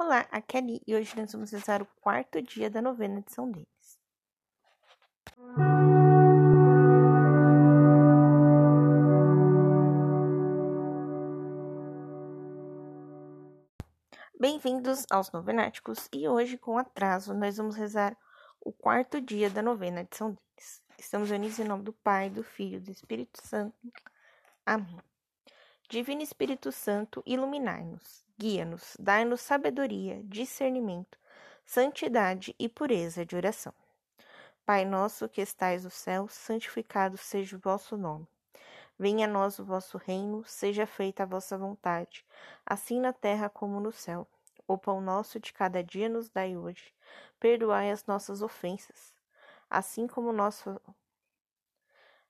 Olá, aqui é Ali e hoje nós vamos rezar o quarto dia da novena de São Denis. Bem-vindos aos Novenáticos e hoje, com atraso, nós vamos rezar o quarto dia da novena de São Denis. Estamos unidos em nome do Pai, do Filho e do Espírito Santo. Amém. Divino Espírito Santo, iluminai-nos guia-nos, dai-nos sabedoria, discernimento, santidade e pureza de oração. Pai nosso que estais no céu, santificado seja o vosso nome. Venha a nós o vosso reino, seja feita a vossa vontade, assim na terra como no céu. O pão nosso de cada dia nos dai hoje. Perdoai as nossas ofensas, assim como nós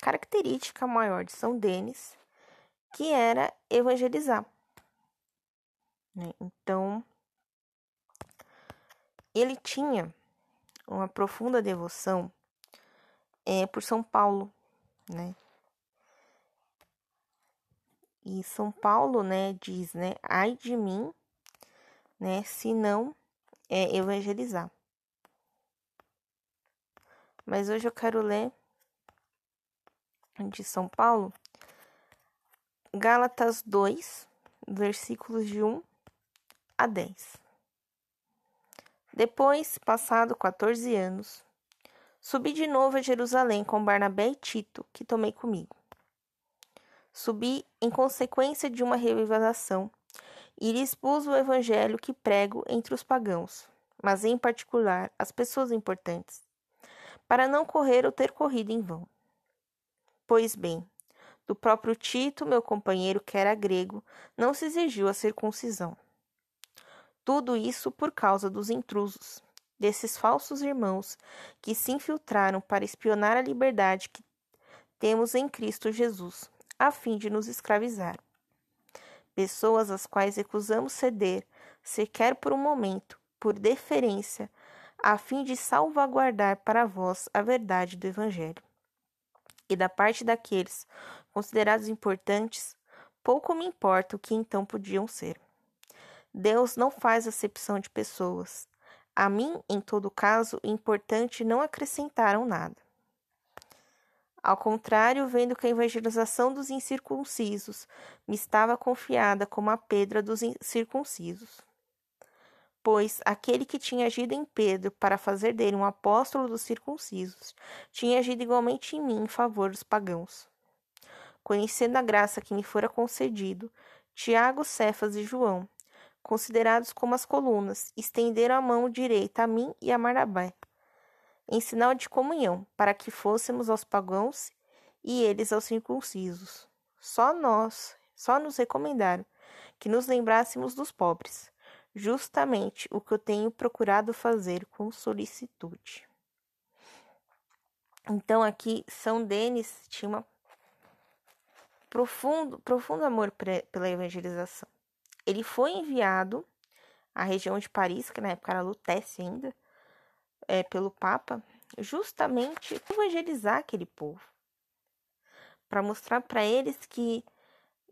característica maior de São Denis, que era evangelizar. Né? Então, ele tinha uma profunda devoção é, por São Paulo, né? E São Paulo, né, diz, né, ai de mim, né, se não é, evangelizar. Mas hoje eu quero ler de São Paulo, Gálatas 2, versículos de 1 a 10. Depois, passado 14 anos, subi de novo a Jerusalém com Barnabé e Tito, que tomei comigo. Subi em consequência de uma revelação e lhes pus o evangelho que prego entre os pagãos, mas em particular as pessoas importantes, para não correr ou ter corrido em vão. Pois bem, do próprio Tito, meu companheiro que era grego, não se exigiu a circuncisão. Tudo isso por causa dos intrusos, desses falsos irmãos que se infiltraram para espionar a liberdade que temos em Cristo Jesus, a fim de nos escravizar. Pessoas às quais recusamos ceder, sequer por um momento, por deferência, a fim de salvaguardar para vós a verdade do Evangelho e da parte daqueles considerados importantes, pouco me importa o que então podiam ser. Deus não faz acepção de pessoas. A mim, em todo caso, importante não acrescentaram nada. Ao contrário, vendo que a evangelização dos incircuncisos me estava confiada como a pedra dos circuncisos pois aquele que tinha agido em Pedro para fazer dele um apóstolo dos circuncisos, tinha agido igualmente em mim em favor dos pagãos. Conhecendo a graça que me fora concedido, Tiago, Cefas e João, considerados como as colunas, estenderam a mão direita a mim e a Marabé, em sinal de comunhão, para que fôssemos aos pagãos e eles aos circuncisos. Só nós, só nos recomendaram que nos lembrássemos dos pobres justamente o que eu tenho procurado fazer com solicitude. Então aqui São Denis tinha uma profundo, profundo amor pela evangelização. Ele foi enviado à região de Paris, que na época era Lutécia ainda, é, pelo Papa, justamente evangelizar aquele povo, para mostrar para eles que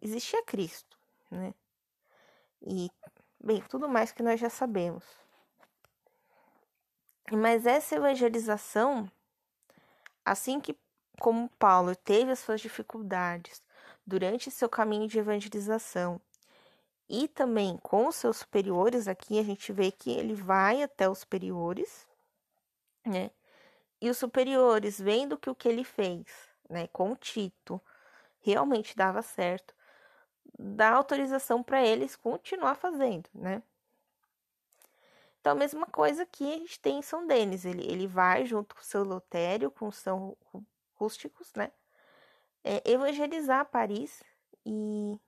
existia Cristo, né? E Bem, tudo mais que nós já sabemos. Mas essa evangelização, assim que como Paulo teve as suas dificuldades durante seu caminho de evangelização e também com os seus superiores, aqui a gente vê que ele vai até os superiores, né? E os superiores, vendo que o que ele fez, né, com Tito, realmente dava certo, dá autorização para eles continuar fazendo, né? Então, a mesma coisa que a gente tem em São Denis. Ele, ele vai junto com o seu Lotério, com São Rústicos, né? É, evangelizar Paris e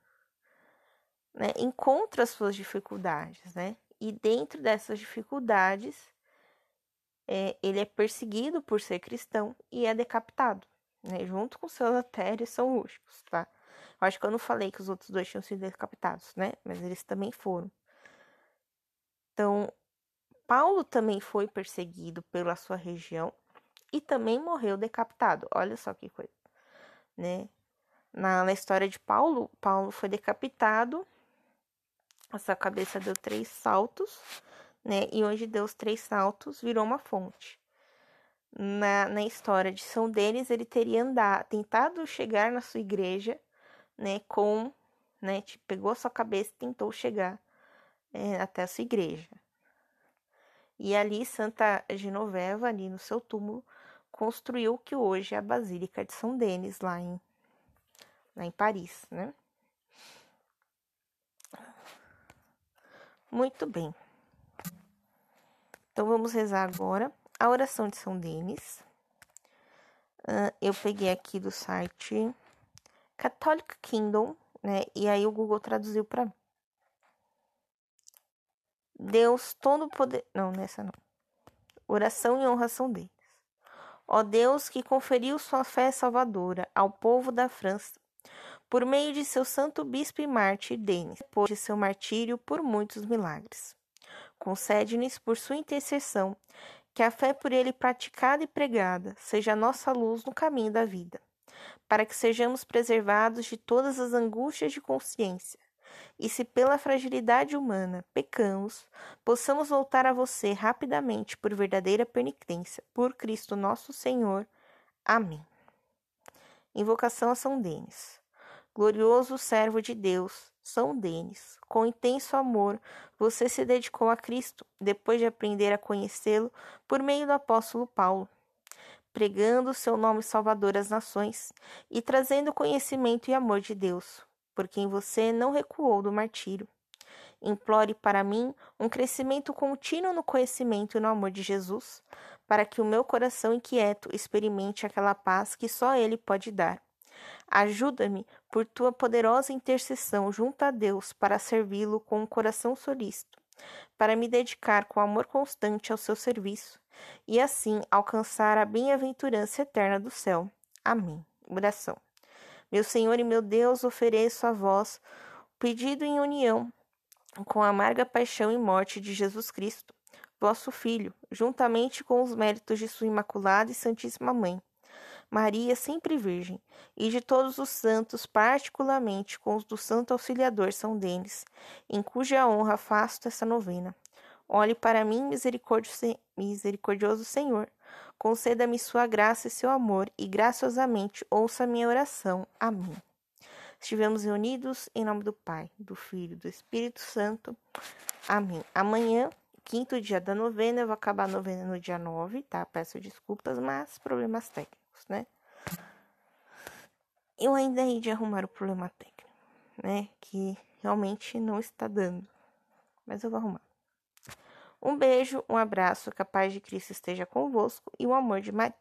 né, encontra as suas dificuldades, né? E dentro dessas dificuldades, é, ele é perseguido por ser cristão e é decapitado, né? Junto com seus Atério e São Lúcicos, tá? Acho que eu não falei que os outros dois tinham sido decapitados, né? Mas eles também foram. Então, Paulo também foi perseguido pela sua região e também morreu decapitado. Olha só que coisa, né? Na, na história de Paulo, Paulo foi decapitado, a sua cabeça deu três saltos, né? E onde deu os três saltos, virou uma fonte. Na, na história de São Denis, ele teria andado, tentado chegar na sua igreja, né? Com, né? Tipo, pegou a sua cabeça e tentou chegar é, até a sua igreja. E ali, Santa Genoveva, ali no seu túmulo, construiu o que hoje é a Basílica de São Denis, lá em, lá em Paris, né? Muito bem. Então, vamos rezar agora a oração de São Denis. Eu peguei aqui do site Catholic Kingdom, né? E aí o Google traduziu para mim. Deus todo poder. Não, nessa não. Oração e honração deles. Ó Deus que conferiu sua fé salvadora ao povo da França, por meio de seu santo bispo e mártir Denis, depois de seu martírio por muitos milagres. Concede-nos, por sua intercessão, que a fé por ele praticada e pregada seja a nossa luz no caminho da vida, para que sejamos preservados de todas as angústias de consciência e se pela fragilidade humana pecamos, possamos voltar a você rapidamente por verdadeira penitência, por Cristo nosso Senhor. Amém. Invocação a São Denis. Glorioso servo de Deus, São Denis, com intenso amor, você se dedicou a Cristo, depois de aprender a conhecê-lo por meio do apóstolo Paulo pregando seu nome salvador às nações e trazendo conhecimento e amor de Deus por quem você não recuou do martírio. Implore para mim um crescimento contínuo no conhecimento e no amor de Jesus, para que o meu coração inquieto experimente aquela paz que só Ele pode dar. Ajuda-me por tua poderosa intercessão junto a Deus para servi-lo com um coração solícito, para me dedicar com amor constante ao seu serviço e assim alcançar a bem-aventurança eterna do céu. Amém. Oração. Meu Senhor e meu Deus, ofereço a vós o pedido em união com a amarga paixão e morte de Jesus Cristo, vosso Filho, juntamente com os méritos de Sua Imaculada e Santíssima Mãe, Maria sempre Virgem, e de todos os santos, particularmente com os do Santo Auxiliador São Denis, em cuja honra faço essa novena. Olhe para mim, misericordioso Senhor, Conceda-me sua graça e seu amor, e graciosamente ouça minha oração. Amém. Estivemos reunidos em nome do Pai, do Filho e do Espírito Santo. Amém. Amanhã, quinto dia da novena, eu vou acabar a novena no dia 9, tá? Peço desculpas, mas problemas técnicos, né? Eu ainda hei de arrumar o problema técnico, né? Que realmente não está dando. Mas eu vou arrumar. Um beijo, um abraço, que a paz de Cristo esteja convosco e o amor de Maria.